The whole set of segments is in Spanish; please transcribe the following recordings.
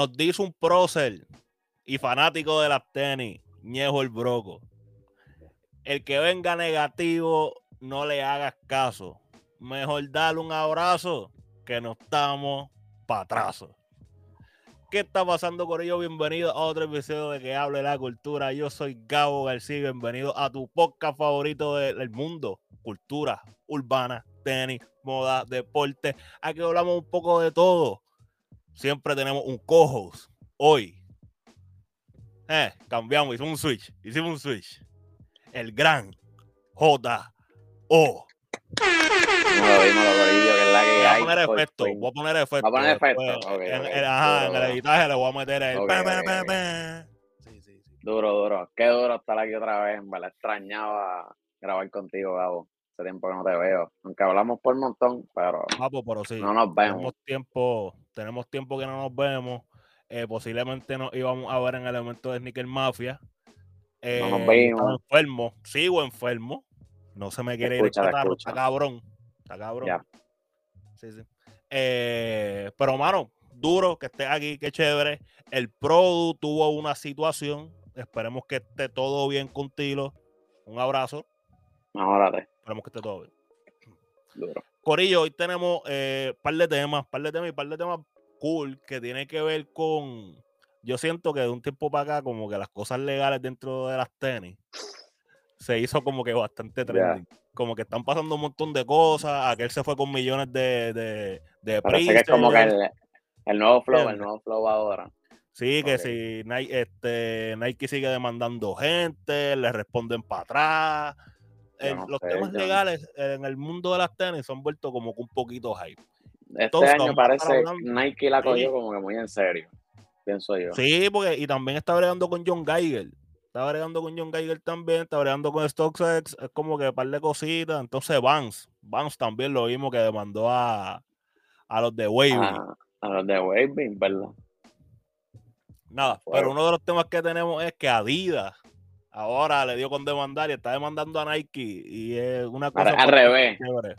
Nos dice un prócer y fanático de las tenis, Ñejo el Broco. El que venga negativo, no le hagas caso. Mejor darle un abrazo que no estamos para atrás. ¿Qué está pasando con ellos? Bienvenido a otro episodio de Que Hable la Cultura. Yo soy Gabo García. Bienvenido a tu podcast favorito del mundo: cultura urbana, tenis, moda, deporte. Aquí hablamos un poco de todo. Siempre tenemos un co-host. Hoy, eh, cambiamos, hicimos un switch. Hicimos un switch. El gran J.O. Voy a poner efecto, voy a poner efecto. Va a poner después. efecto, en, en- ajá, en Duro, el editaje le voy a meter el. Ok, pa, pa, ok, pa, ok. pa. Sí, sí, sí. Duro, duro. Qué duro estar aquí otra vez. Me la extrañaba grabar contigo, Gabo. Hace tiempo que no te veo. Aunque hablamos por un montón, pero Papo, pero sí. no nos vemos. Tenemos tiempo, tenemos tiempo que no nos vemos. Eh, posiblemente nos íbamos a ver en el evento de Sneaker Mafia. Eh, No nos estaba enfermo, sigo enfermo. No se me quiere ir escucha, catarro, escucha. está cabrón. Está cabrón. Sí, sí. Eh, pero, mano, duro que estés aquí, qué chévere. El Produ tuvo una situación. Esperemos que esté todo bien contigo. Un abrazo. Mejórate. Esperemos que esté todo bien. Duro. Corillo, hoy tenemos un par de temas, par de temas y par de temas cool que tienen que ver con. Yo siento que de un tiempo para acá, como que las cosas legales dentro de las tenis se hizo como que bastante trending. Como que están pasando un montón de cosas. Aquel se fue con millones de, de, de Parece que es como que el, el nuevo flow, el nuevo flow ahora. Sí, que si Nike, este, Nike sigue demandando gente, le responden para atrás. Yo El- no los sé, temas yo legales en el mundo de las tenis se han vuelto como que un poquito hype. Este Entonces, año parece Nike la cogió Sí. como que muy en serio. Pienso yo. Sí, porque y también está bregando con John Geiger. Está bregando con John Geiger también, está bregando con StockX, es como que un par de cositas. Entonces Vance, Vance también lo vimos que demandó a, a los de Wavy. A, a los de Waving, ¿verdad? Nada, pero uno de los temas que tenemos es que Adidas ahora le dio con demandar y está demandando a Nike y es una cosa Al, revés. al-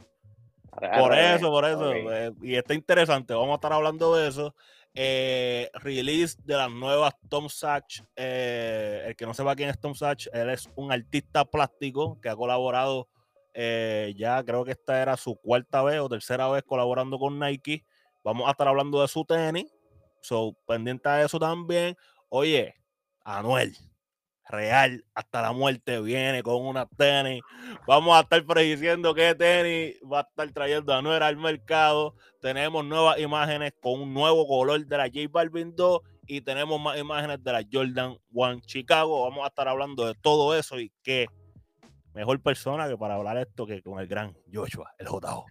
Por revés. eso, por eso. Eh, y está interesante. Vamos a estar hablando de eso. Eh, release de las nuevas Tom Sachs. eh, el que no sepa quién es Tom Sachs, él es un artista plástico que ha colaborado eh, ya, creo que esta era su cuarta vez o tercera vez colaborando con Nike. Vamos a estar hablando de su tenis. So, pendiente a eso también. Oye, Anuel, real, hasta la muerte viene con una tenis. Vamos a estar prediciendo qué tenis va a estar trayendo Anuel al mercado. Tenemos nuevas imágenes con un nuevo color de la J Balvin 2 y tenemos más imágenes de la Jordan 1 Chicago. Vamos a estar hablando de todo eso y qué mejor persona que para hablar esto que con el gran Joshua, el JO.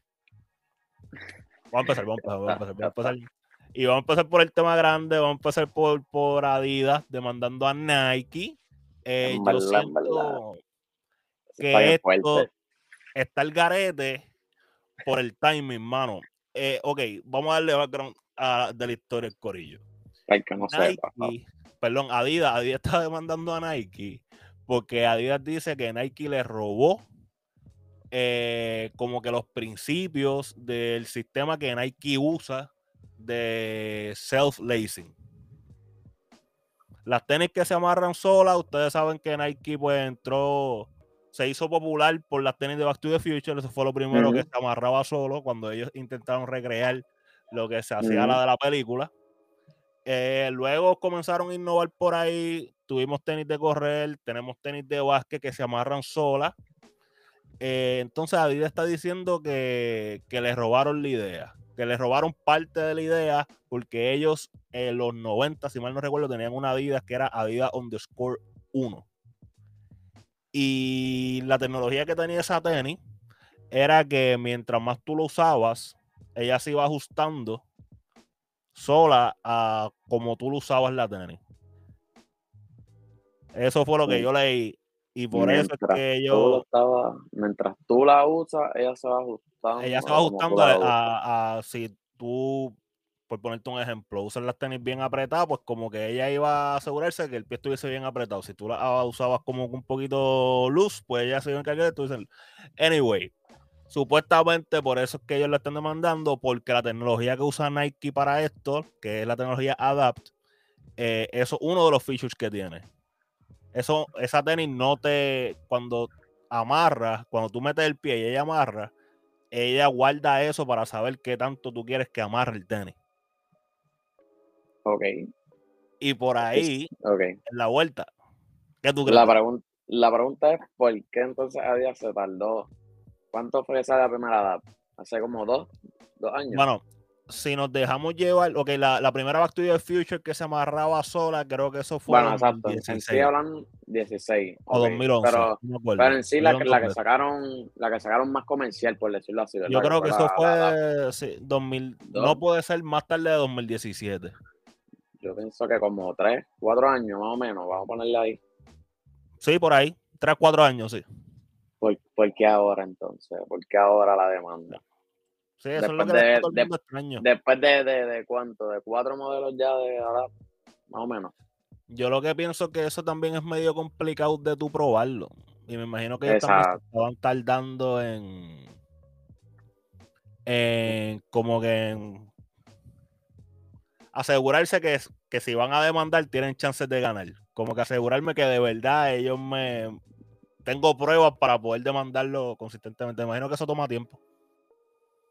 Vamos a empezar, vamos a empezar, vamos a empezar, vamos a empezar. Y vamos a empezar por el tema grande, vamos a empezar por, por Adidas demandando a Nike. Eh, En yo verdad, siento que esto fuerte. está el garete por el timing, mano. Eh, ok, vamos a darle background a, de la historia del corillo. Que no sepa. Perdón, Adidas, Adidas está demandando a Nike porque Adidas dice que Nike le robó eh, como que los principios del sistema que Nike usa de self-lacing. Las tenis que se amarran solas, ustedes saben que Nike pues entró, se hizo popular por las tenis de Back to the Future, eso fue lo primero que se amarraba solo cuando ellos intentaron recrear lo que se hacía Ujú. la de la película. Eh, luego comenzaron a innovar por ahí. Tuvimos tenis de correr, tenemos tenis de básquet que se amarran solas. Eh, entonces Adidas está diciendo que, que le robaron la idea, que le robaron parte de la idea porque ellos en los 90, si mal no recuerdo, tenían una Adidas que era Adidas underscore 1. Y la tecnología que tenía esa tenis era que mientras más tú lo usabas, ella se iba ajustando sola a como tú lo usabas la tenis. Eso fue lo que yo leí. Y por eso es que yo. estaba, mientras tú la usas, ella se va ajustando. ella se va ajustando a, usas. a- a si tú, por ponerte un ejemplo, usas las tenis bien apretadas, pues como que ella iba a asegurarse que el pie estuviese bien apretado. Si tú la usabas como un poquito loose, pues ella se iba a encargar de tú dices, Anyway, supuestamente por eso es que ellos la están demandando, porque la tecnología que usa Nike para esto, que es la tecnología Adapt, eh, eso es uno de los features que tiene. Eso, esa tenis no te, cuando amarras, cuando tú metes el pie y ella amarra, ella guarda eso para saber qué tanto tú quieres que amarre el tenis. Ok. Y por ahí, Ok. en la vuelta, ¿qué tú crees? La, pregun- la pregunta es: ¿por qué entonces Adidas se tardó? ¿Cuánto fue esa la primera edad? Hace como dos, dos años. Bueno, si nos dejamos llevar, ok, la, la primera Back to the Future que se amarraba sola, creo que eso fue Bueno, en exacto. En 2016 sí hablan 16. o ok. 2011. Pero, no pero en sí la, que- la que 2011. sacaron, la que sacaron más comercial, por decirlo así. ¿verdad? Yo creo que eso la- fue sí, 2000, Dos. no puede ser más tarde de 2017. yo pienso que como tres, cuatro años más o menos. Vamos a ponerle ahí. Sí, por ahí, 3, 4 años, sí. ¿Por, por qué ahora entonces? ¿Por qué ahora la demanda? Sí, eso es lo Después que de- todo el de- mundo extraño. Después de, de, de cuánto, de cuatro modelos ya de ahora, más o menos. Yo lo que pienso que eso también es medio complicado de tú probarlo. Y me imagino que ellos también estaban tardando en, en como que en asegurarse que, que si van a demandar tienen chances de ganar. Como que asegurarme que de verdad ellos me... Tengo pruebas para poder demandarlo consistentemente. Me imagino que eso toma tiempo.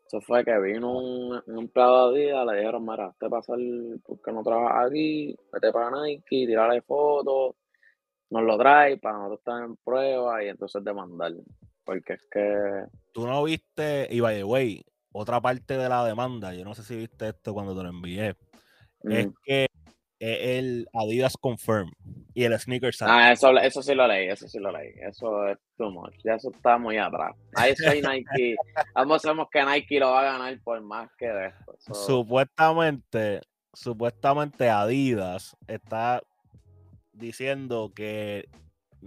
Eso fue que vino un, un empleado de Adidas, le dijeron, mira, te pasa el, ¿por qué no trabajas aquí? Vete para Nike, tirarle fotos, nos lo trae para nosotros estar en prueba y entonces demandarle. Porque es que, Tú no viste, y by the way, otra parte de la demanda, yo no sé si viste esto cuando te lo envié, es mm, que es el Adidas Confirm y el Sneaker Site. ah, eso, eso sí lo leí, eso sí lo leí, eso es too much, ya eso está muy atrás. Ahí soy Nike, ambos sabemos que Nike lo va a ganar por más que de esto. Supuestamente, supuestamente Adidas está diciendo que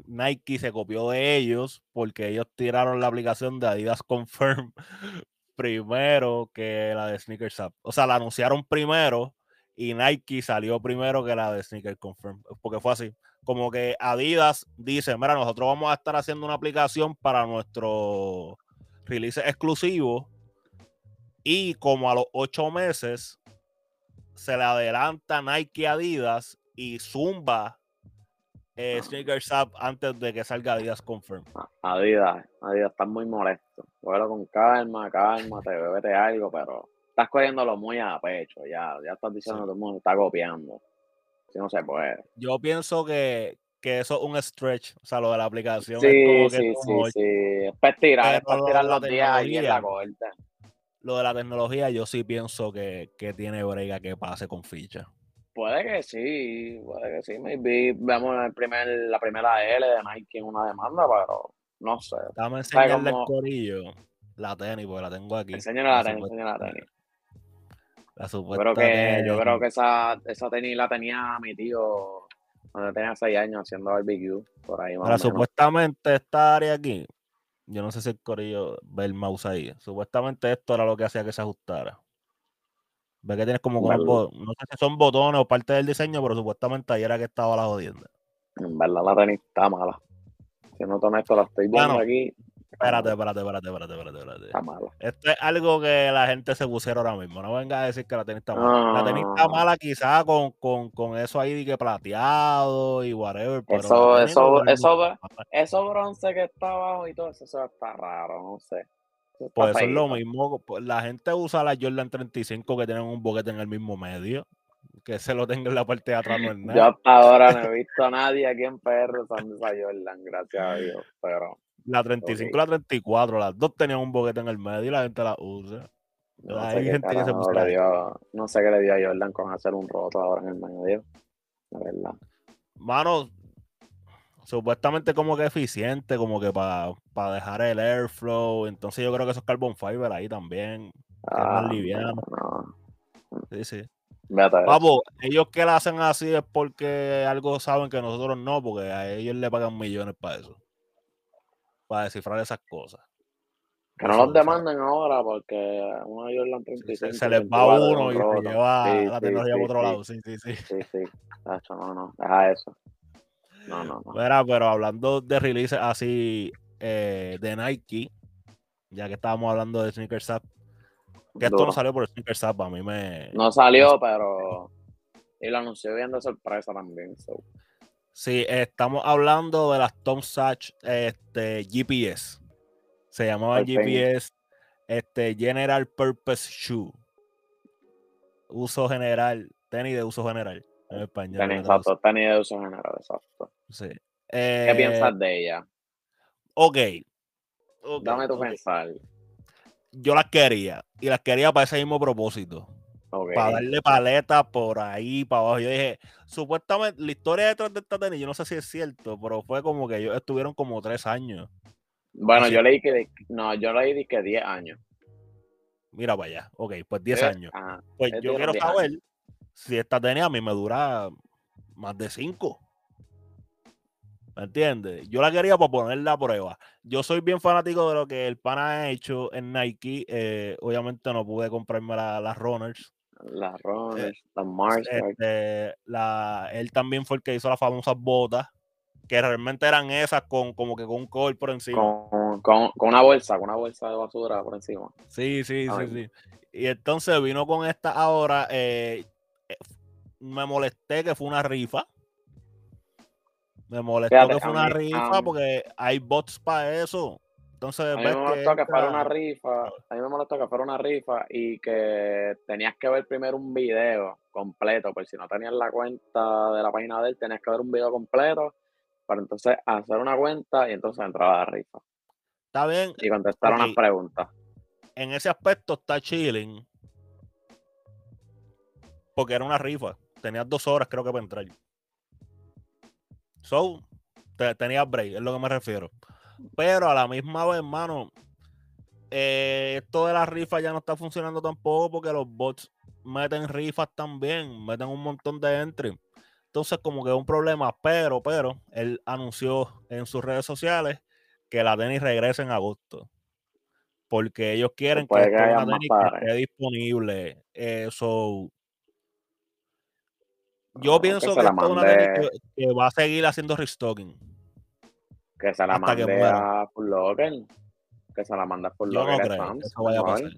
Nike se copió de ellos porque ellos tiraron la aplicación de Adidas Confirm primero que la de Sneakers App. O sea, la anunciaron primero y Nike salió primero que la de Sneaker Confirm. Porque fue así. Como que Adidas dice, mira, nosotros vamos a estar haciendo una aplicación para nuestro release exclusivo y como a los ocho meses se le adelanta Nike a Adidas y zumba eh, Ah. Sneakers App antes de que salga Adidas Confirm. Adidas, Adidas, estás muy molesto. Cógelo con calma, cálmate, bébete algo, pero estás cogiéndolo muy a pecho, ya, ya estás diciendo que todo el mundo está copiando. Si no se puede. Yo pienso que, que eso es un stretch, o sea, lo de la aplicación Sí, es como que sí, too sí, sí. Es para tirar, es para tirar los días ahí en la corte. Lo de la tecnología, yo sí pienso que, que tiene brega que pase con ficha. Puede que sí, puede que sí. Maybe vemos el primer, la primera L de Nike en una demanda, pero no sé. Dame enseñarle como- el corillo la tenis, porque la tengo aquí. Enséñale la tenis, enséñale la tenis. La Yo creo que, yo tenis. creo que esa, esa tenis la tenía mi tío cuando tenía 6 años haciendo barbecue, por ahí más Ahora, supuestamente esta área aquí, yo no sé si el corillo ve el mouse ahí. Supuestamente esto era lo que hacía que se ajustara. Ve que tienes como bo- no sé si son botones o parte del diseño, pero supuestamente ahí era que estaba la jodienda. En verdad la tenis está mala. Si no tomo esto, la estoy viendo Bueno, aquí. Espérate, espérate, espérate, espérate, espérate, espérate. Está mala. Esto es algo que la gente se pusiera ahora mismo. No venga a decir que la tenis está mala. La tenis está mala quizá con, con, con eso ahí de que plateado y whatever. Pero Eso, eso, eso, eso bronce que está abajo y todo eso, eso está raro, no sé. Pues eso es lo mismo. pues, La gente usa la Jordan 35 que tienen un boquete en el mismo medio. Que se lo tenga en la parte de atrás no es Yo nada. hasta ahora no he visto a nadie aquí en PR usando esa Jordan, gracias a Dios. Pero La 35 y ok. la 34, las dos tenían un boquete en el medio y la gente la usa. no Hay sé qué gente que se carajo puso le dio, no sé qué le dio a Jordan con hacer un roto ahora en el medio. La verdad. Mano, supuestamente como que eficiente, como que para dejar el airflow. Entonces yo creo que esos carbon fiber ahí también. Es más Ah, liviano. no, no. Sí, sí. Papo, ellos que la hacen así es porque algo saben que nosotros no, porque a ellos le pagan millones para eso. Para descifrar esas cosas. Que no Eso los demanden ahora porque una Jordan Sí, 35. se, se les va 24 uno un y se lleva Sí, la tecnología sí, por otro lado. Sí, sí, sí. Sí, sí. Tacho, no, no. Deja eso. No, no, no. Mira, pero hablando de releases así eh, de Nike, ya que estábamos hablando de Sneakers App, que esto Duro. no salió por Sneakers App, a mí me... No salió, pero Y lo anunció bien de sorpresa también. So. Sí, estamos hablando de las Tom Sachs este, GPS. Se llamaban GPS este, General Purpose Shoe. Uso general, tenis de uso general en español. Tenis, exacto, tenis de uso general, exacto. Sí. ¿Qué Eh, piensas de ella? Ok. Dame tu ok. pensar. Yo las quería. Y las quería para ese mismo propósito. Para darle paleta por ahí, para abajo. Yo dije, supuestamente, la historia detrás de esta tenis, yo no sé si es cierto, pero fue como que ellos estuvieron como tres años. Bueno, Así- yo leí que, no, yo leí que 10 años. Mira para allá. Ok, pues 10 Eh, años. ajá. Pues es yo quiero los 10 saber si esta tenis a mí me dura más de 5. ¿Me entiendes? Yo la quería para ponerla a prueba. Yo soy bien fanático de lo que el pana ha hecho en Nike. eh, obviamente no pude comprarme la- las runners. Las Runners, las Mars, Este, la, él también fue el que hizo las famosas botas, que realmente eran esas con como que con un cover por encima. con, con, con una bolsa, con una bolsa de basura por encima. Sí, sí, sí, sí. Y entonces vino con esta ahora. eh, eh, me molesté que fue una rifa. Me molestó Fíjate, que fue una mí, rifa porque hay bots para eso. Entonces, A mí me molestó que fuera una rifa, a mí me molestó que fuera una rifa y que tenías que ver primero un video completo, por si no tenías la cuenta de la página de él, tenías que ver un video completo para entonces hacer una cuenta y entonces entrar a la rifa Está bien, y contestar Ok. unas preguntas. en ese aspecto está chilling. Porque era una rifa. Tenías dos horas, creo que, para entrar. So, te- tenías break, es lo que me refiero. Pero a la misma vez, hermano, eh, esto de la rifa ya no está funcionando tampoco porque los bots meten rifas también, meten un montón de entry. Entonces, como que es un problema, pero, pero, él anunció en sus redes sociales que la tenis regresa en agosto. Porque ellos quieren que que más tenis esté disponible. Eh, so, yo Ah, pienso que la esto es una tenis que va a seguir haciendo restocking que se la hasta que mande muera. a Full Locker, que se la mande a Full Yo no creo que Stamps, eso vaya a pasar.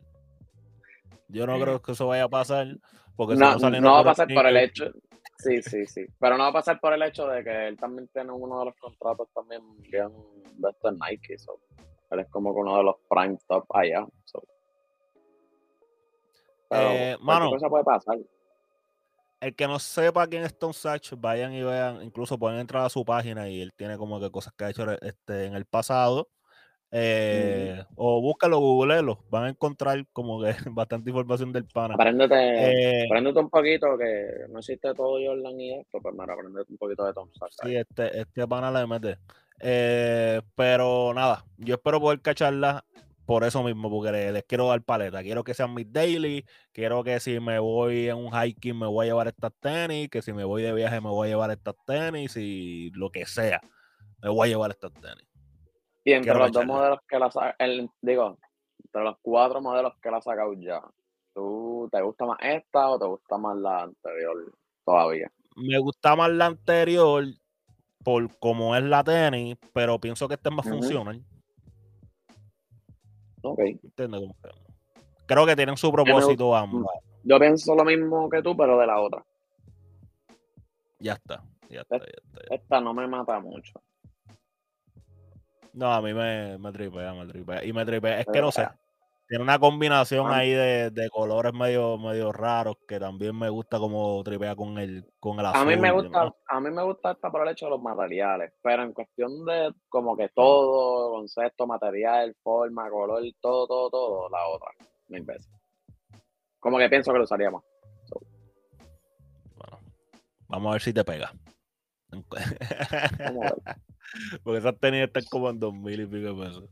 Yo no creo que eso vaya a pasar porque si No, no no va a pasar por el hecho, sí, sí, sí, pero no va a pasar por el hecho de que él también tiene uno de los contratos también bien de Nike, so. él es como que uno de los prime top allá, so. pero Eh, mano, cosa puede pasar. El que no sepa quién es Tom Sachs, vayan y vean, incluso pueden entrar a su página y él tiene como que cosas que ha hecho este, en el pasado. eh, O búscalo, googlelo, van a encontrar como que bastante información del pana. Apréndete, Eh, apréndete un poquito que no existe todo Jordan y esto, pues mira, apréndete un poquito de Tom Sachs. Sí, este, este pana le mete. Eh, pero nada, yo espero poder cacharla por eso mismo, porque le- les, quiero dar paleta. Quiero que sean mis daily. Quiero que si me voy en un hiking me voy a llevar estas tenis. Que si me voy de viaje me voy a llevar estas tenis. Y lo que sea, me voy a llevar estas tenis. Y entre quiero los dos modelos que la el, digo, entre los cuatro modelos que la ha sacado ya, ¿tú te gusta más esta o te gusta más la anterior todavía? Me gusta más la anterior por cómo es la tenis, pero pienso que esta es más funcional. Ok. ¿entiendes? Como que- Creo que tienen su me propósito ambas. Yo pienso lo mismo que tú, pero de la otra. Ya está, ya está, ya está. ya Esta no me mata mucho. No, a mí me, me tripea, me tripea. Y me tripea. Es que no sé. Tiene una combinación Ah. ahí de, de colores medio, medio raros que también me gusta como tripea con el, con el azul. A mí me gusta, a mí me gusta esta por el hecho de los materiales, pero en cuestión de como que todo, concepto, material, forma, color, todo, todo, todo, la otra, mil veces. Como que pienso que lo usaría más. Bueno, vamos a ver si te pega. Vamos a ver. Porque esas tenis están como en dos mil y pico de pesos.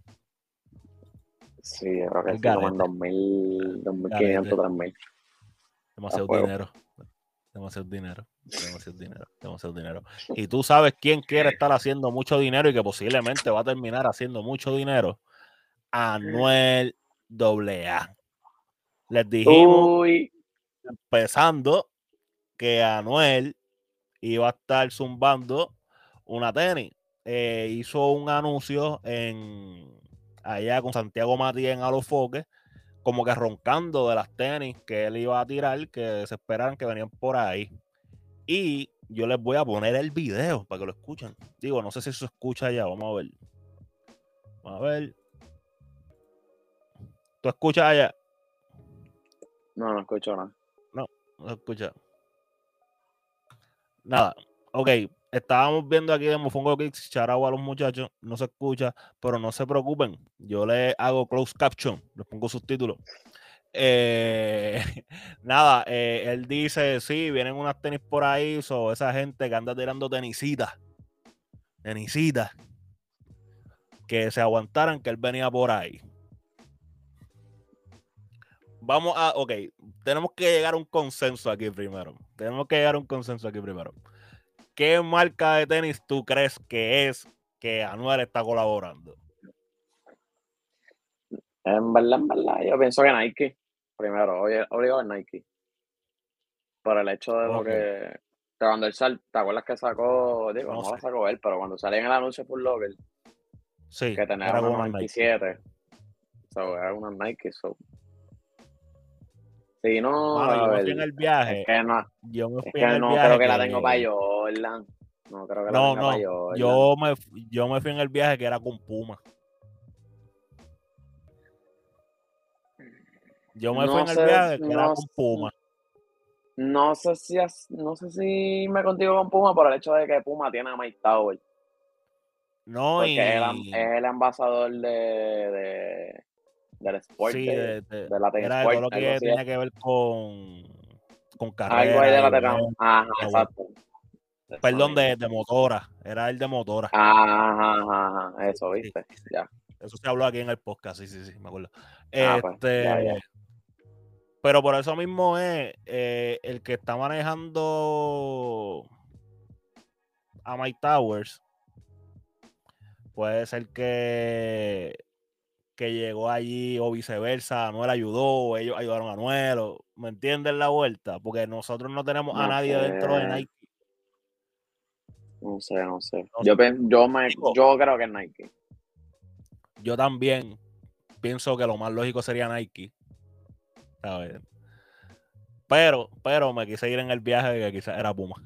Sí, yo creo que sí, como en garete. 2000, 2500, 3000. Demasiado dinero. Demasiado dinero. Demasiado dinero. Demasiado dinero. Y tú sabes quién quiere estar haciendo mucho dinero y que posiblemente va a terminar haciendo mucho dinero. Anuel AA. Les dijimos Uy, empezando que Anuel iba a estar zumbando una tenis. Eh, hizo un anuncio en allá con Santiago Matías en Alofoque, como que roncando de las tenis que él iba a tirar, que se esperaran que venían por ahí. Y yo les voy a poner el video para que lo escuchen. Digo, no sé si se escucha ya, vamos a ver. Vamos a ver. ¿Tú escuchas allá? No, no escucho nada. No, no se escucha. Nada. Ok, estábamos viendo aquí de Mofongo Kicks, charao a los muchachos, no se escucha, pero no se preocupen. Yo le hago close caption, les pongo subtítulos. Eh, nada, eh, él dice, sí, vienen unas tenis por ahí, so, esa gente que anda tirando tenisitas, tenisitas, que se aguantaran que él venía por ahí. Vamos a, ok, tenemos que llegar a un consenso aquí primero. Tenemos que llegar a un consenso aquí primero. ¿Qué marca de tenis tú crees que es que Anuel está colaborando? En verdad, en verdad, yo pienso que Nike. Primero, obligado es Nike. Por el hecho de lo Ok. que. Cuando él sal, ¿te acuerdas que sacó? Digo, No no, lo sé. sacó él, pero cuando salía en el anuncio por Locker, Sí, que tenía una como una Nike. 97. So, era una Nike, so. Si no, Mano, yo me fui en el viaje. es que no, Yo me es fui en que el no viaje. creo que la que- tengo para Jordan. No creo que la No, tenga no. para Jordan. Yo me, yo me fui en el viaje que era con Puma. Yo me fui No en el sé, viaje que era con. Puma. No sé si no sé si me contigo con Puma por el hecho de que Puma tiene a Mike Tower. No, Porque y. es el ambasador de, de del sport, sí, de, de, de- era de todo lo que algo tenía que ver con, con Algo ahí de carrera. la Ajá, exacto. Perdón, de, de motora. Era el de motora. Ajá, ajá, ajá, eso, viste. sí, sí. Ya. Eso se habló aquí en el podcast, sí, sí, sí, me acuerdo. Ah, pues, Este, ya, ya. Pero por eso mismo es eh, el que está manejando a Mike Towers. Puede ser que, que llegó allí o viceversa. Anuel ayudó, o ellos ayudaron a Anuel. o- ¿Me entienden la vuelta? Porque nosotros no tenemos a nadie dentro de. Nike. No sé, no sé. No Yo, sé. yo, me, yo creo que es Nike. Yo también pienso que lo más lógico sería Nike. ¿sabes? Pero, pero me quise ir en el viaje que quizás era Puma.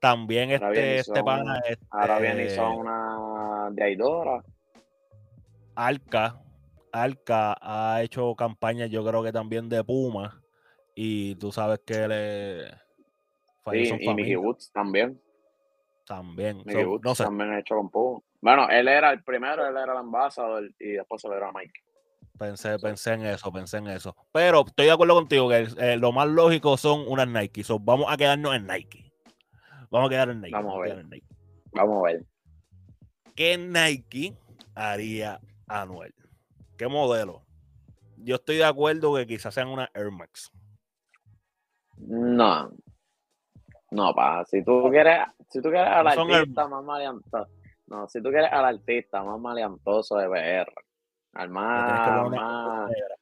También Ahora este, este pana, Ahora bien, y este, una de Aidora. Alca, Alca ha hecho campañas, yo creo que también de Puma. Y tú sabes que le Sí, y Mickey Woods también. también. Mickey So, Woods no sé, también ha hecho con Puma. Bueno, él era el primero, él era el ambasador y después se lo dieron a Mike. pensé, pensé en eso, pensé en eso. Pero estoy de acuerdo contigo que eh, lo más lógico son unas Nike. So, vamos a quedarnos en Nike. Vamos a quedar en Nike. Vamos a vamos a ver. quedar en Nike. Vamos a ver. ¿Qué Nike haría Anuel? ¿Qué modelo? Yo estoy de acuerdo que quizás sean una Air Max. No. No, pa. Si tú quieres, si tú quieres al No artista más maleantoso. No, si tú quieres al artista más maleantoso de PR. Al más, una más. negra.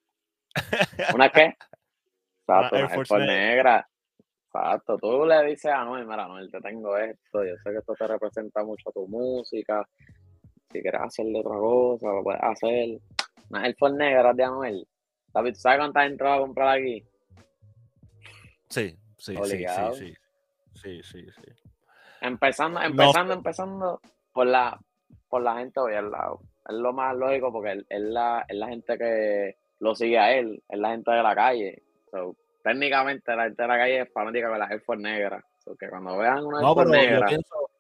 ¿Una qué? Exacto, una Air Force Force negra. Exacto. Tú le dices a Anuel, mira, Anuel, te tengo esto. Yo sé que esto te representa mucho a tu música. Si quieres hacerle otra cosa, lo puedes hacer. Una Air Force negra de Anuel. David, ¿tú sabes cuánta gente va a comprar aquí? Sí, sí, sí, Obligado. sí, sí, sí, sí, sí. Empezando, No. empezando, empezando por la, por la gente hoy al lado. Es lo más lógico porque es la, es la gente que lo sigue a él, es la gente de la calle. So, técnicamente la gente de la calle es fanática de la Air Force negra. So, que cuando vean una Air No, Force pero yo negra pienso.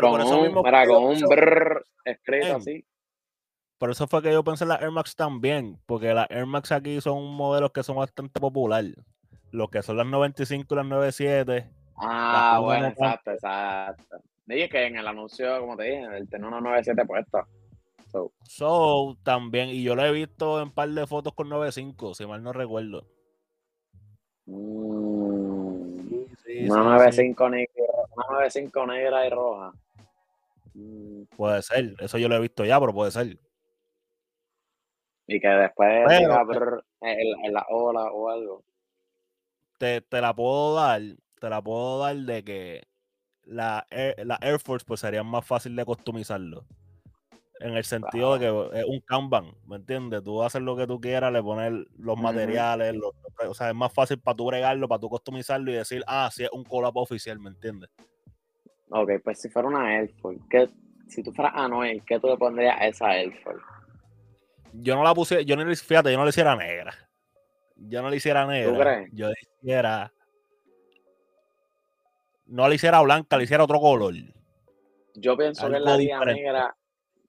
Pero por con eso un, mismo. que con un brrr escrito así. Por eso fue que yo pensé en las Air Max también. Porque las Air Max aquí son modelos que son bastante populares. Los que son las 95 y las 97. Ah, bueno, no exacto, exacto. Dije que en el anuncio, como te dije, él tenía una 97 puesta. So, So, también. Y yo lo he visto en un par de fotos con 95, si mal no recuerdo. mm, Sí, una sí, 95 negra, una 95 negra y roja. Puede ser. Eso yo lo he visto ya, pero puede ser. Y que después Pero- diga brr, en, en la ola o algo. Te, te la puedo dar. Te la puedo dar de que la Air, la Air Force pues sería más fácil de customizarlo. En el sentido de que es un Kanban, ¿me entiendes? Tú haces lo que tú quieras, le pones los materiales, o sea, es más fácil para tú bregarlo, para tú customizarlo y decir, ah, sí es un collab oficial, ¿me entiendes? Ok, pues si fuera una Elford, ¿qué, si tú fueras Anuel, ¿qué tú le pondrías a esa Elford? Yo no la puse, yo no le, fíjate, yo no le hiciera negra. Yo no le hiciera negra. ¿Tú crees? Yo le hiciera. No le hiciera blanca, le hiciera otro color. Yo pienso que la haría negra.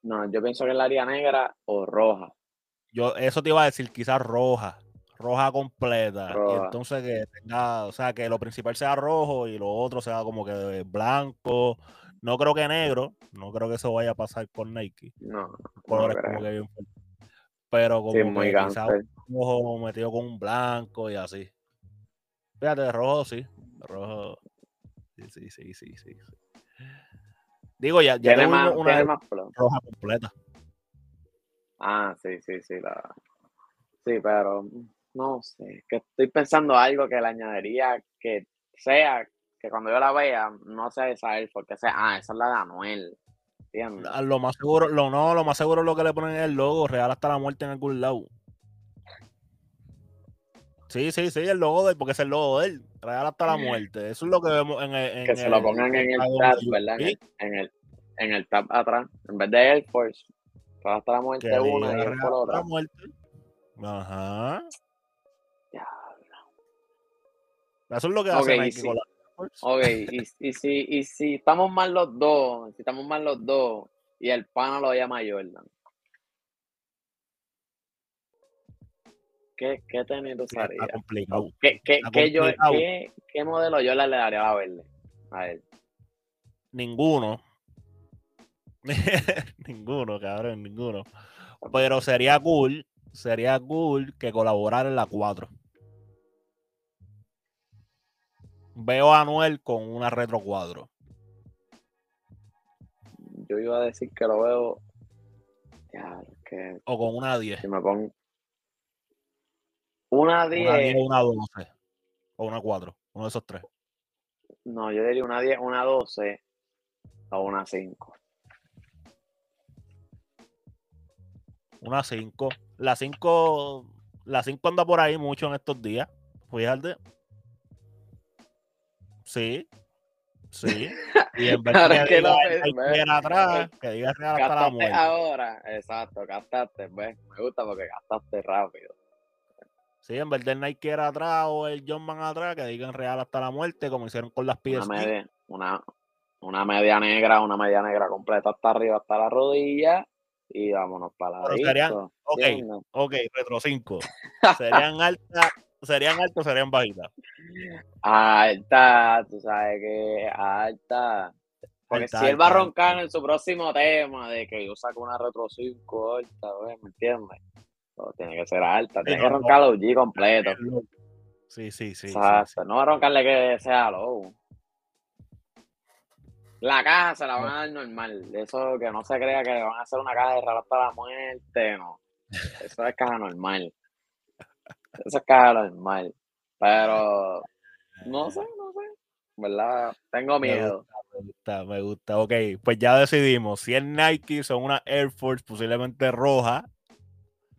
No, yo pienso que la haría negra o roja. Yo, eso te iba a decir, quizás roja. Roja completa. Y entonces que tenga, o sea, que lo principal sea rojo y lo otro sea como que blanco. No creo que negro. No creo que eso vaya a pasar con Nike. No. Colores como que Pero como que quizás rojo metido con un blanco y así. Fíjate, rojo sí. Rojo. Sí, sí, sí, sí, Digo, ya, ya tengo una roja completa. Ah, sí, sí, sí. Sí, pero no sé. Que estoy pensando algo que le añadiría que sea, que cuando yo la vea, no sea esa él, porque sea, ah, esa es la de Anuel. ¿Entiendes? Lo más seguro, lo no, lo más seguro es lo que le ponen en el logo, real hasta la muerte en algún lado. Sí, sí, sí, el logo de él, porque es el logo de él. Real hasta la muerte. Eso es lo que vemos en el. que se lo pongan en el tab, ¿verdad? En el, en el tab atrás. En vez de Air Force, Real hasta la muerte una y el por otra. muerte. Ajá. Eso es lo que hace okay, Nike Ok, y, y, si, y si estamos mal los dos, si estamos mal los dos, y el pana lo llama Jordan. ¿Qué, qué tenis usaría? ¿Qué, qué, qué, yo, qué, ¿Qué modelo yo le daría a la verde? A él. Ninguno. ninguno, cabrón, ninguno. Pero sería cool, sería cool que colaborara en la 4. Veo a Anuel con una retro cuadro. Yo iba a decir que lo veo. Ya, que... O con una 10. Si me pongo, una 10. Una 12. O una 4. Uno de esos tres. No, yo diría una 10, una 12 o una 5. Una 5. La 5. La 5 anda por ahí mucho en estos días. Fíjate. Sí. Sí. Y en vez de que, diga, atrás, que diga real hasta la muerte. ahora, exacto, gastaste, ¿ves? Me gusta porque gastaste rápido. Sí, en vez del Nike era atrás o el John Man atrás, que digan real hasta la muerte, como hicieron con las piezas. Una media, una, una media negra, una media negra completa hasta arriba, hasta la rodilla, y vámonos para la serían, Ok, ok, Retro 5. ¿Serían altas, serían altas o serían bajitas? Alta, tú sabes que alta. Porque si él va a roncar en su próximo tema de que yo saco una Retro 5 alta, ¿me entiendes? tiene que ser alta, tiene que roncar los G completo. Sí, sí, sí. Exacto, no va a roncarle que sea low. La caja se la van a dar normal. Eso que no se crea que van a hacer una caja de regalo hasta la muerte, no. Eso es caja normal. Eso es normal. Pero no sé, no sé. ¿Verdad? Tengo miedo. Me gusta, me gusta. Ok, pues ya decidimos. Si es Nike, son una Air Force posiblemente roja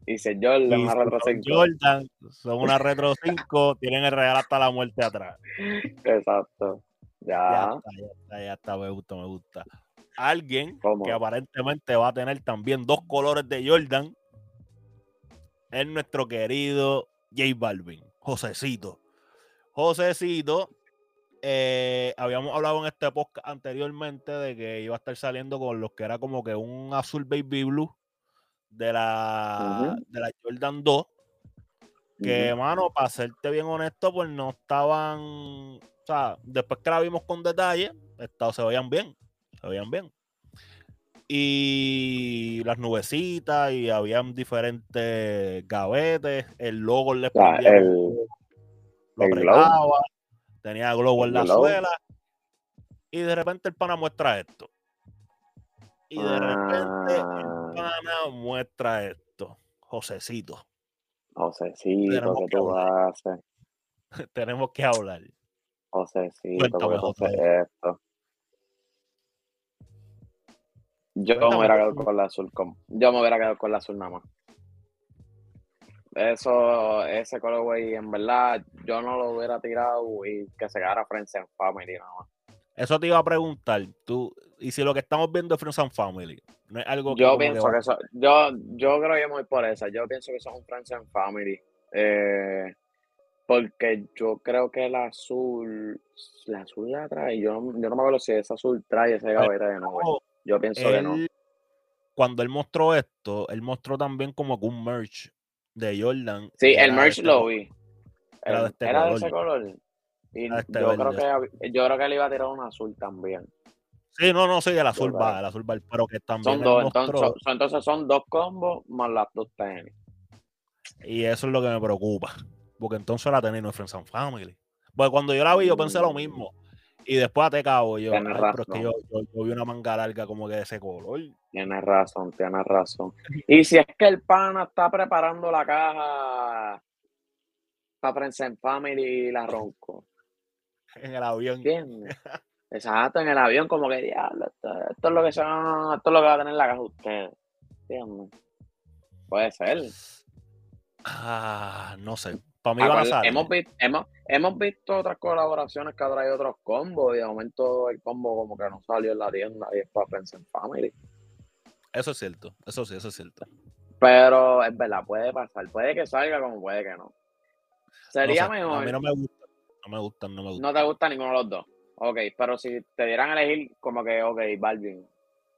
Dice Jordan, una retro 5. Jordan, son una retro 5, tienen el real hasta la muerte atrás. Exacto. Ya. Ya está, ya está, ya está, me gusta, me gusta. Alguien que aparentemente va a tener también dos colores de Jordan es nuestro querido J Balvin, Josecito. Josecito, eh, habíamos hablado en este podcast anteriormente de que iba a estar saliendo con los que era como que un azul baby blue de la, de la Jordan 2, que, mano, para serte bien honesto, pues no estaban, o sea, después que la vimos con detalle, se veían bien, se veían bien. Y las nubecitas, y habían diferentes gavetes, el logo le ponía, el, lo tenía globo en la suela, y de repente el pana muestra esto. Y de repente el ah. pana muestra esto. Josecito. Josecito, ¿qué tú haces? Tenemos que hablar. Josecito, ¿qué José. esto? Yo me hubiera quedado con la azul. Yo me hubiera quedado con la azul nada más. Eso, ese colorway, en verdad, yo no lo hubiera tirado y que se quedara Friends and Family nada más. Eso te iba a preguntar, tú, y si lo que estamos viendo es Friends and Family, no es algo que Yo pienso que, eso, yo, yo creo que voy por esa, yo pienso que son un Friends and Family. Eh, porque yo creo que el azul, la azul la trae, yo, yo no me acuerdo si ese azul trae ese gaveta de nuevo. Yo pienso que no. Cuando él mostró esto, él mostró también como un merch de Jordan. Sí, el merch este lo vi. Era, de, este ese color. Y este yo, creo que, yo creo que él iba a tirar un azul también. Sí, no, no, sí, el azul va, el azul va, pero que también. Son dos, entonces, entonces, son dos combos más las dos tenis. Y eso es lo que me preocupa. Porque entonces la tenis no es Friends and Family. Porque cuando yo la vi, yo pensé lo mismo. Y después te cabo yo, pero es que yo, yo, vi una manga larga como que de ese color. Tienes razón, tienes razón. Y si es que el pana está preparando la caja para Friends and Family y la ronco. En el avión. ¿Entiendes? Exacto, en el avión, como que diablo, esto, es lo que son, esto es lo que va a tener la caja ustedes. ¿Entiendes? Puede ser. Ah, no sé. Para mí van a hemos, visto, hemos, hemos visto otras colaboraciones que ha traído otros combos y de momento el combo como que no salió en la tienda y es para Friends and Family. Eso es cierto, eso sí, eso es cierto. Pero es verdad, puede pasar, puede que salga como puede que no. Sería mejor. A mí no me gusta, no me gustan, no me gustan. No te gusta ninguno de los dos. Ok, pero si te dieran a elegir como que, ok, Balvin,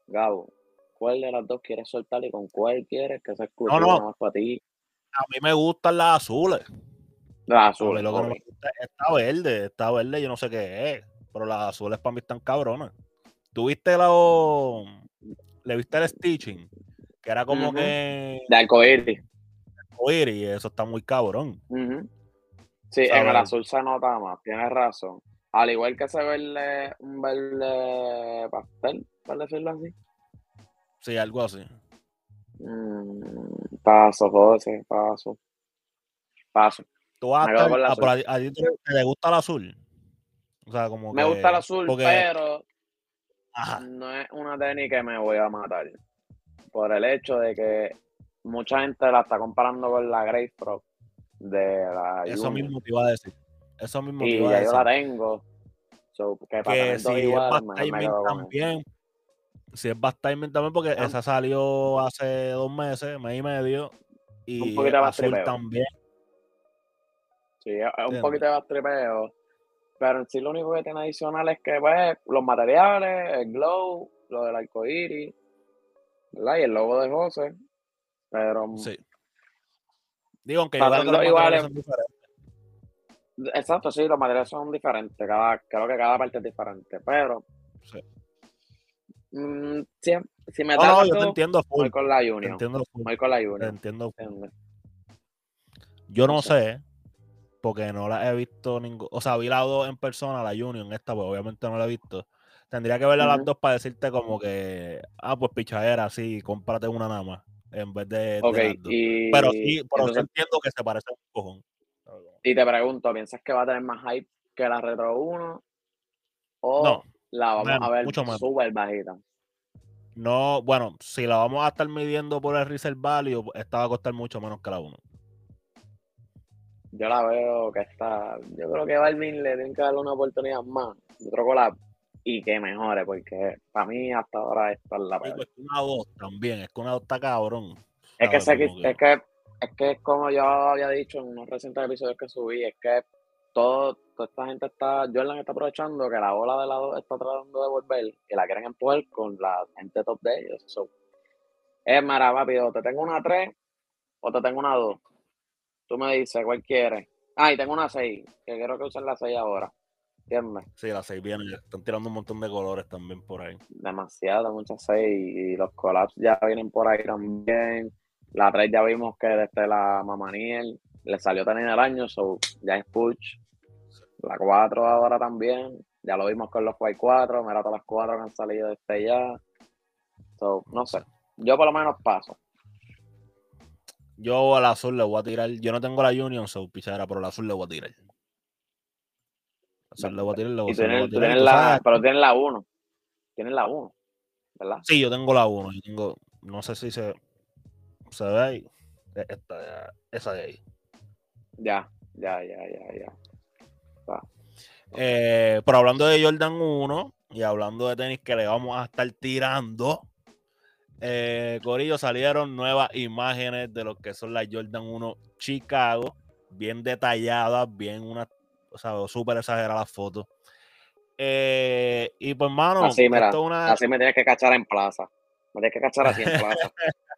Gabo, ¿cuál de las dos quieres soltar y con cuál quieres que se escuche más para ti? A mí me gustan las azules. Las azules. Lo que no me gusta está verde, está verde, yo no sé qué es, pero las azules para mí están cabronas. ¿Tuviste la... le viste el stitching? Que era como que... De arcoíris. Arcoíris, eso está muy cabrón. Sí, en el azul se nota más, tienes razón. Al igual que ese verde, un verde pastel, para decirlo así. Sí, algo así. Mm, paso, José, paso. Paso. ¿Tú vas a, a, ti te, gusta el azul? O sea, como me gusta el azul, pero no es una tenis que me voy a matar. Por el hecho de que mucha gente la está comparando con la Grace Pro de la Eso mismo te iba a decir. Eso mismo y ya yo la tengo. que, si igual, es también. Si es Timing también, porque ah. esa salió hace dos meses, mes y medio. Y un azul también. Sí, es un poquito de tripeo. Pero en sí lo único que tiene adicional es que pues, los materiales, el glow, lo del arcoíris, ¿verdad? Y el logo de José. Pero. Sí. Digo, aunque igual son diferentes. Exacto, sí, los materiales son diferentes. Cada, creo que cada parte es diferente. Pero. Sí. Mm, si, me da. No, yo te entiendo full. Voy con la. Te entiendo Voy con la Union. Te entiendo Yo no sé, porque no la he visto ningún. O sea, vi la dos en persona, la Union, esta, pues obviamente no la he visto. Tendría que verla las dos para decirte como que, ah, pues pichadera, sí, cómprate una nada más en vez de. Pero sí, pero entiendo que se parece un cojón. Y te pregunto, ¿piensas que va a tener más hype que la Retro 1? ¿O la vamos a ver súper bajita? No, bueno, si la vamos a estar midiendo por el resale value, esta va a costar mucho menos que la 1. Yo la veo que está. Yo creo que Balvin le tiene que darle una oportunidad más. Otro collab y que mejore, porque para mí hasta ahora esta es la peor. Es que una voz también, es que una voz está cabrón. Es que, es que es que como yo había dicho en unos recientes episodios que subí, es que todo, toda esta gente está, Jordan está aprovechando que la bola de la 2 está tratando de volver y la quieren empujar con la gente top de ellos. So, es mara, rápido, te tengo una 3 o te tengo una 2. Tú me dices, ¿cuál quieres? Ah, y tengo una 6, que quiero que usen la 6 ahora. ¿Entiendes? Sí, la 6 viene, están tirando un montón de colores también por ahí. Demasiado, muchas 6 y los collabs ya vienen por ahí también. La 3 ya vimos que desde la Mamaniel le salió también el año, so ya es push. La 4 ahora también, ya lo vimos con los White 4, mira todas las 4 que han salido desde ya. So, no sé, yo por lo menos paso. Yo al azul le voy a tirar, yo no tengo la Union, so pichara, pero al azul le voy a tirar. Azul le voy a tirar, le voy, a tirar. La, pero tienes la 1. Tienes la 1. ¿verdad? Sí, yo tengo la 1. Yo tengo, no sé si se, se ve ahí. E, esta, esa de ahí. Ya, ya, ya, ya, ya. Eh, pero hablando de Jordan 1 y hablando de tenis que le vamos a estar tirando, eh, Corillo salieron nuevas imágenes de lo que son las Jordan 1 Chicago, bien detalladas, bien una, o sea, súper exageradas las fotos. Eh, y pues, mano, así, así me tienes que cachar en plaza. Me tienes que cachar así en plaza.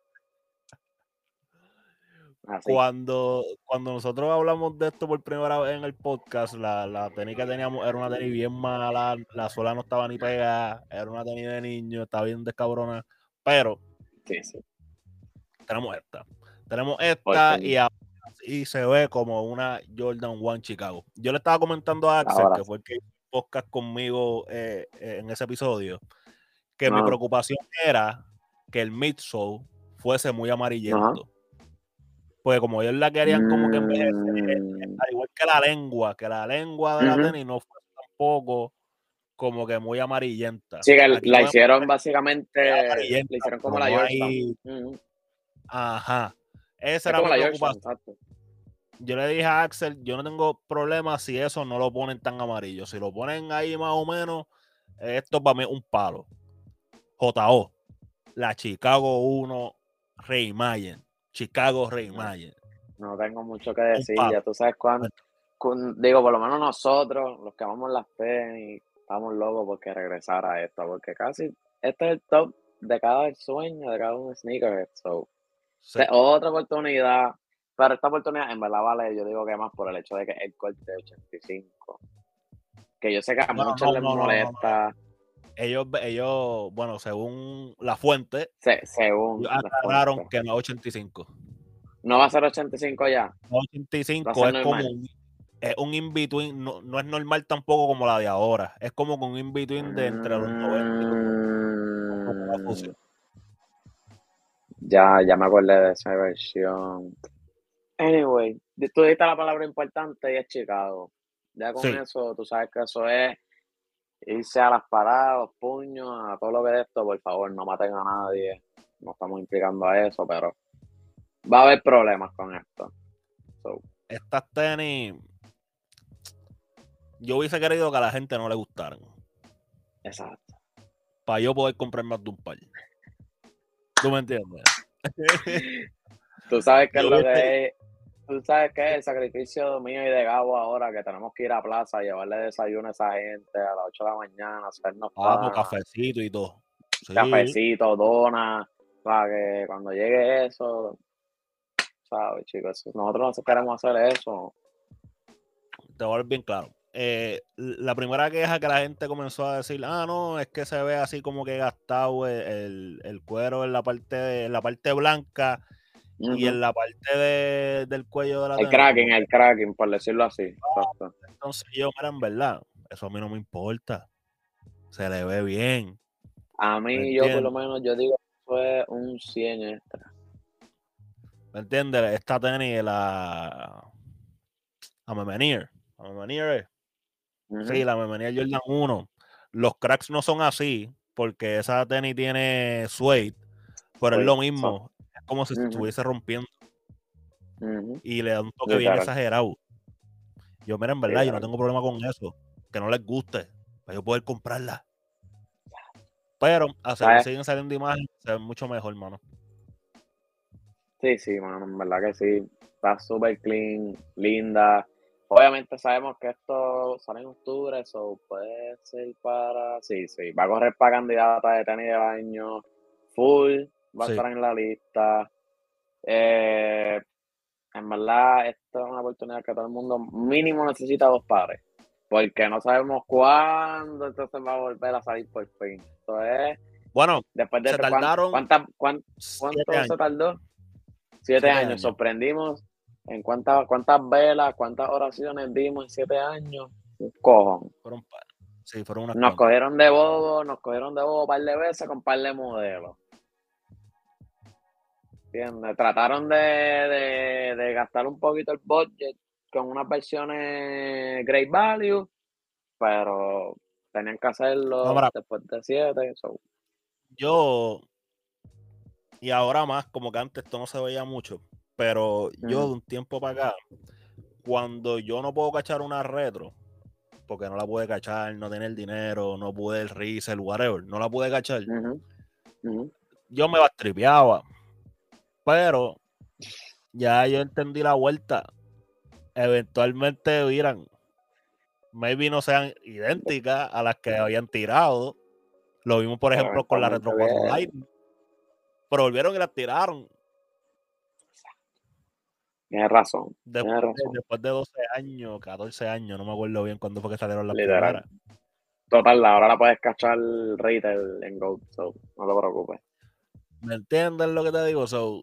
Cuando, cuando nosotros hablamos de esto por primera vez en el podcast, la, la tenis que teníamos era una tenis bien mala, la suela no estaba ni pegada, era una tenis de niño, estaba bien descabrona, pero tenemos esta. Tenemos esta y, y se ve como una Jordan One Chicago. Yo le estaba comentando a Axel, que fue el que hizo podcast conmigo eh, eh, en ese episodio, que mi preocupación era que el midsole fuese muy amarillento. Pues como ellos la querían como que envejecer, mm. al igual que la lengua, que la lengua de la tenis no fue tampoco como que muy amarillenta. Sí, que la hicieron básicamente, la hicieron como, la Jordan. Ajá. Esa era la preocupación. Yo le dije a Axel, yo no tengo problema si eso no lo ponen tan amarillo. Si lo ponen ahí más o menos, esto para mí es un palo. JO, la Chicago 1 Rey Mayen. Chicago Rey Mayer. No tengo mucho que decir, ya tú sabes cuándo. Digo, por lo menos nosotros, los que amamos las y estamos locos porque regresar a esto, porque casi este es el top de cada sueño, de cada un sneaker. So, otra oportunidad, pero esta oportunidad en verdad vale, yo digo que más por el hecho de que el corte de 85, que yo sé que a muchos les molesta ellos, ellos, bueno, según la fuente, según aclararon que no es 85. ¿No va a ser 85 ya? 85 es como un, es un in-between, no, no, es normal tampoco como la de ahora. Es como un in-between de entre los 90 mm. Ya, ya me acordé de esa versión. Anyway, tú dijiste la palabra importante y es Chicago. Ya con eso, tú sabes que eso es irse a las paradas, los puños, a todo lo que es esto, por favor, no maten a nadie. No estamos implicando a eso, pero va a haber problemas con esto. Estas tenis, yo hubiese querido que a la gente no le gustaran. Exacto. Para yo poder comprar más de un par. ¿Tú me entiendes? Tú sabes que lo que es tú sabes que el sacrificio mío y de Gabo ahora que tenemos que ir a plaza, llevarle desayuno a esa gente a las 8 de la mañana, hacernos ah, cafecito y todo. Cafecito, dona, para que cuando llegue eso, ¿sabes, chicos? Nosotros no queremos hacer eso. Te voy a ver bien claro. Eh, la primera queja que la gente comenzó a decir, ah, no, es que se ve así como que gastado el, el cuero en la parte de, en la parte blanca y en la parte de, del cuello de la El cracking, el cracking, por decirlo así. Ah, entonces yo, mira, en verdad, eso a mí no me importa. Se le ve bien. A mí, yo por lo menos, yo digo que fue un 100 extra. ¿Me entiendes? Esta tenis, la... La Memenier. La Memenier Sí, la Memenier Jordan 1. Los cracks no son así, porque esa tenis tiene suede, pero es lo mismo como si se estuviese rompiendo. Y le da un toque bien exagerado. Yo, mira, en verdad, yo no tengo problema con eso. Que no les guste, para yo poder comprarla. Pero hacer, siguen saliendo imágenes, se ven mucho mejor, mano. Sí, sí, mano, en verdad que sí. Está súper clean, linda. Obviamente sabemos que esto sale en octubre, eso puede ser para. Sí, sí. Va a correr para candidata de tenis del año. Full va a estar en la lista. Eh, en verdad, esta es una oportunidad que todo el mundo mínimo necesita dos pares, porque no sabemos cuándo entonces va a volver a salir por fin. Entonces, bueno, después de se tardaron ¿cuánto, cuánto, se tardó? Siete, años. Sorprendimos en cuántas, cuántas velas, cuántas oraciones dimos en siete años. Cojón. Fueron, sí, fueron unas nos cogieron de bobo, nos cogieron de bobo un par de veces con un par de modelos. Trataron de, gastar un poquito el budget con unas versiones Great Value, pero tenían que hacerlo después de 7. yo, y ahora más, como que antes esto no se veía mucho, pero yo de un tiempo para acá, cuando yo no puedo cachar una retro, porque no la pude cachar, no tenía el dinero, no pude el resell, whatever, no la pude cachar, yo me bastripeaba. Pero ya yo entendí la vuelta. Eventualmente miran, maybe no sean idénticas a las que habían tirado. Lo vimos, por ejemplo, con la Retro 4 Lightning. Pero volvieron y las tiraron. Tienes razón. Después, razón. después de 12 años, 14 años, no me acuerdo bien cuándo fue que salieron las primeras. Total, ahora la puedes cachar retail en Gold, so no te preocupes. ¿Me entiendes lo que te digo? So,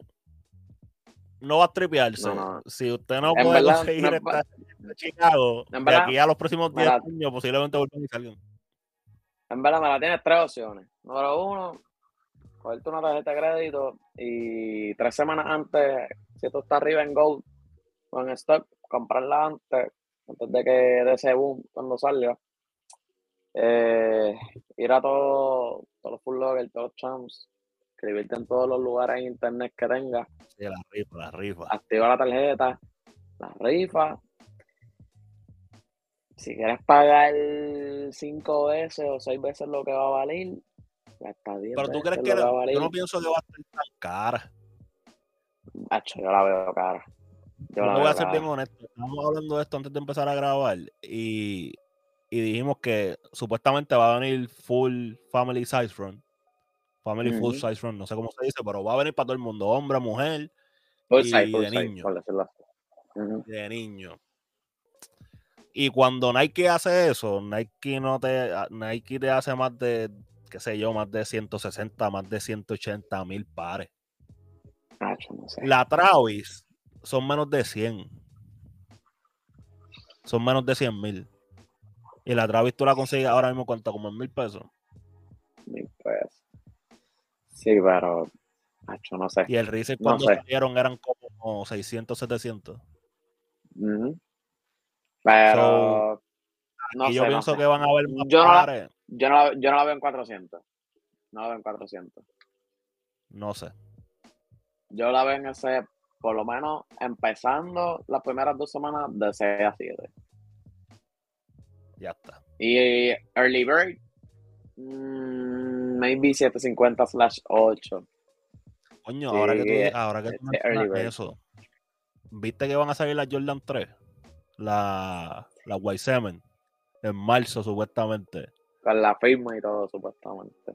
no va a tripearse. Si usted no puede conseguir estar en Chicago, de aquí a los próximos 10 años, posiblemente vuelvan y salgan. En verdad, me la tienes tres opciones. Número uno, cogerte una tarjeta de crédito y tres semanas antes, si esto está arriba en Gold o en stock, comprarla antes, antes de que de ese boom cuando salga. Eh, ir a todo, todos los full logger, todos los champs, escribirte en todos los lugares en internet que tengas. Sí, la rifa, la rifa. Activa la tarjeta, la rifa. Si quieres pagar cinco veces o seis veces lo que va a valer, está bien. Pero tú crees que yo no pienso que va a ser tan cara. Hacho, yo la veo cara. Yo, voy a ser bien honesto. Estamos hablando de esto antes de empezar a grabar y, y dijimos que supuestamente va a venir full family size front. Family Full Size Run, no sé cómo se dice, pero va a venir para todo el mundo, hombre, mujer y de niño. De niño. Y cuando Nike hace eso, Nike no te Nike te hace más de, qué sé yo, más de 160, más de 180 mil pares. Ah, La Travis son menos de 100. Son menos de 100 mil. Y la Travis tú la consigues ahora mismo, ¿cuánto? Como en mil pesos. Mil pesos. Sí, pero, macho, no sé. Y el Reset cuando salieron eran como 600, 700. Pero, no yo pienso que van a haber más yo no, la, yo, no la, yo no la veo en 400. No la veo en 400. No sé. Yo la veo en ese, por lo menos empezando las primeras dos semanas de 6 a 7. Ya está. Y Early Bird, mmm, maybe 750 slash 8. Coño, ahora que tú, ahora que tú eso, ¿viste que van a salir la Jordan 3? La, la White en marzo, supuestamente. Con la firma y todo, supuestamente.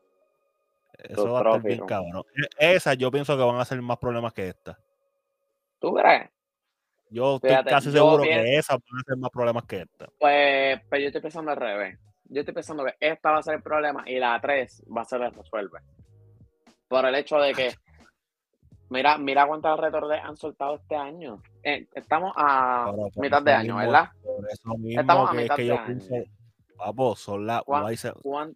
Eso va a estar bien cabrón. E, esa yo pienso que van a ser más problemas que esta. ¿Tú crees? Yo estoy casi seguro que esa van a ser más problemas que esta. Pues, pues yo estoy pensando al revés yo estoy pensando que esta va a ser el problema y la 3 va a ser el resuelve. Por el hecho de que, mira, mira cuántas retordes han soltado este año. Eh, estamos a mitad de año, ¿verdad? estamos a mitad de año. Papo, son las.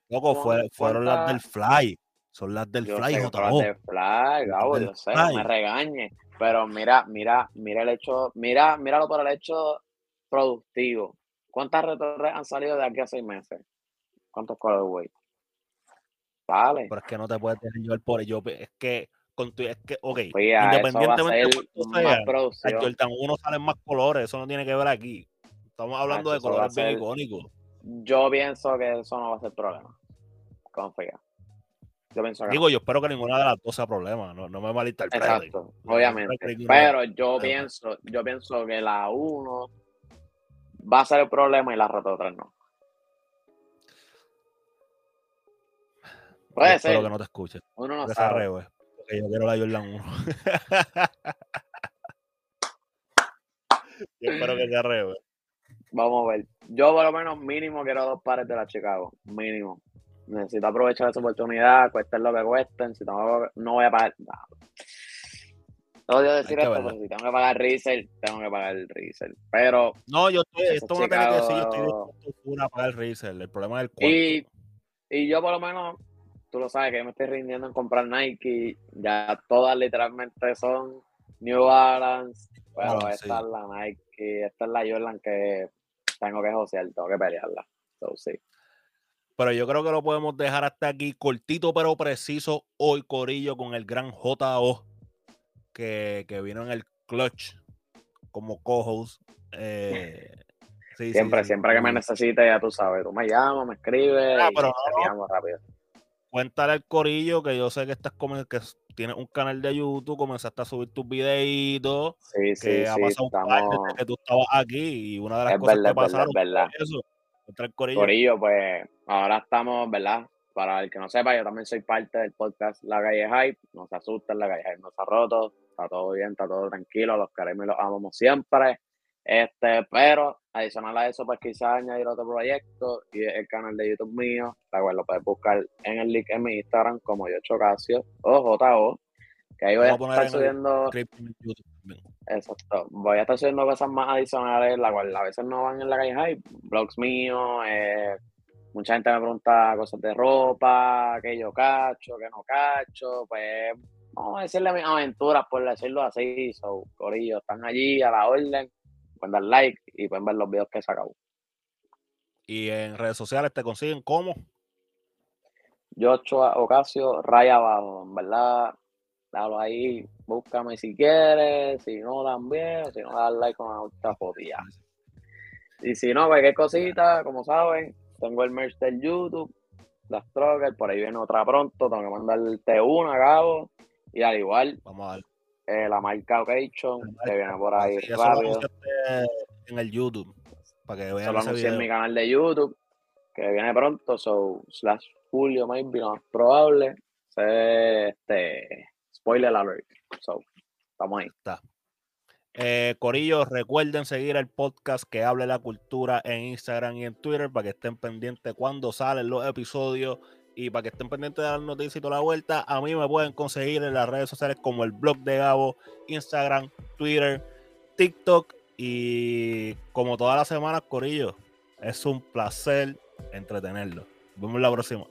Loco, fueron las del Fly. Son las del Fly, Las del Fly, Gabo, yo sé, no me regañe. Pero mira, mira, mira el hecho, mira, míralo por el hecho productivo. ¿Cuántas retorres han salido de aquí a seis meses? ¿Cuántos colorways? Vale. Pero es que no te puedes dejar llevar por ello. Es que, con tu, es que, ok, pues independientemente de cuánto sea, el Jordan 1 salen más colores, eso no tiene que ver aquí. Estamos hablando de colores bien icónicos. Yo pienso que eso no va a ser problema. Confía. Yo pienso que Digo, yo espero que ninguna de las dos sea problema, no, no me malinterprete. Exacto, obviamente. Pero yo pienso, yo pienso que la 1 va a ser el problema y la Retro 3 no. Puede ser. Espero que no te escuches. Uno no sabe. porque yo quiero la Jordan 1. yo espero que se arrebe. Vamos a ver. Yo por lo menos mínimo quiero dos pares de la Chicago. Mínimo. Necesito aprovechar esa oportunidad, cueste lo que cuesten. Si no, no voy a pagar. Odio decir esto, pero si tengo que pagar resell, tengo que pagar el resell. Pero. No, yo estoy, esto no tiene que decir, yo estoy dispuesto a pagar el resell. El problema es el cuarto. Y, y yo, por lo menos, tú lo sabes, que yo me estoy rindiendo en comprar Nike. Ya todas literalmente son New Balance. Pero esta es la Nike, esta es la Jordan que tengo que josear, tengo que pelearla. So, sí. Pero yo creo que lo podemos dejar hasta aquí, cortito pero preciso, hoy, Corillo, con el gran JO, que, que vino en el clutch como co-host. Eh, siempre, siempre que me necesites, ya tú sabes, tú me llamas, me escribes ah, pero y rápido. Cuéntale al Corillo que yo sé que estás que tienes un canal de YouTube, comenzaste a subir tus videitos. Sí, sí, que ha pasado un que tú estabas aquí y una de las cosas que pasaron es verdad. eso. El corillo. corillo, pues ahora estamos, ¿verdad? Para el que no sepa, yo también soy parte del podcast La Calle Hype. No se asusten, La Calle Hype no se ha roto. Está todo bien, está todo tranquilo. Los queremos y los amamos siempre. Este, pero adicional a eso, pues quizás añadir otro proyecto y el canal de YouTube mío, la cual lo puedes buscar en el link en mi Instagram como Yocho Casio o JO, que ahí voy a, estar subiendo. Exacto, voy a estar subiendo cosas más adicionales, la cual a veces no van en la calle Hype, blogs míos, eh, mucha gente me pregunta cosas de ropa, que yo cacho, que no cacho, pues vamos a decirle mis aventuras, por decirlo así, so, corillo, están allí a la orden pueden dar like y pueden ver los videos que he sacado. ¿Y en redes sociales te consiguen cómo? Yocho Ocasio, raya abajo, en verdad. Dalo ahí, búscame si quieres, si no también, si no, dar like con la otra foto Y si no, cualquier cosita, como saben, tengo el merch del YouTube, las Stroker, por ahí viene otra pronto, tengo que mandar el T1 a cabo, y al igual, Vamos a. Eh, la marca Occasion, que viene por ahí rápido. En el YouTube, para que vean Solo anuncié en mi canal de YouTube, que viene pronto, so, slash Julio, maybe, lo más probable. Este, spoiler alert. So, estamos ahí. Está. Eh, Corillo, recuerden seguir el podcast que hable la cultura en Instagram y en Twitter para que estén pendientes cuando salen los episodios y para que estén pendientes de las noticias y toda la vuelta, a mí me pueden conseguir en las redes sociales como el blog de Gabo, Instagram, Twitter, TikTok y como todas las semanas, Corillo, es un placer entretenerlo. Vemos la próxima.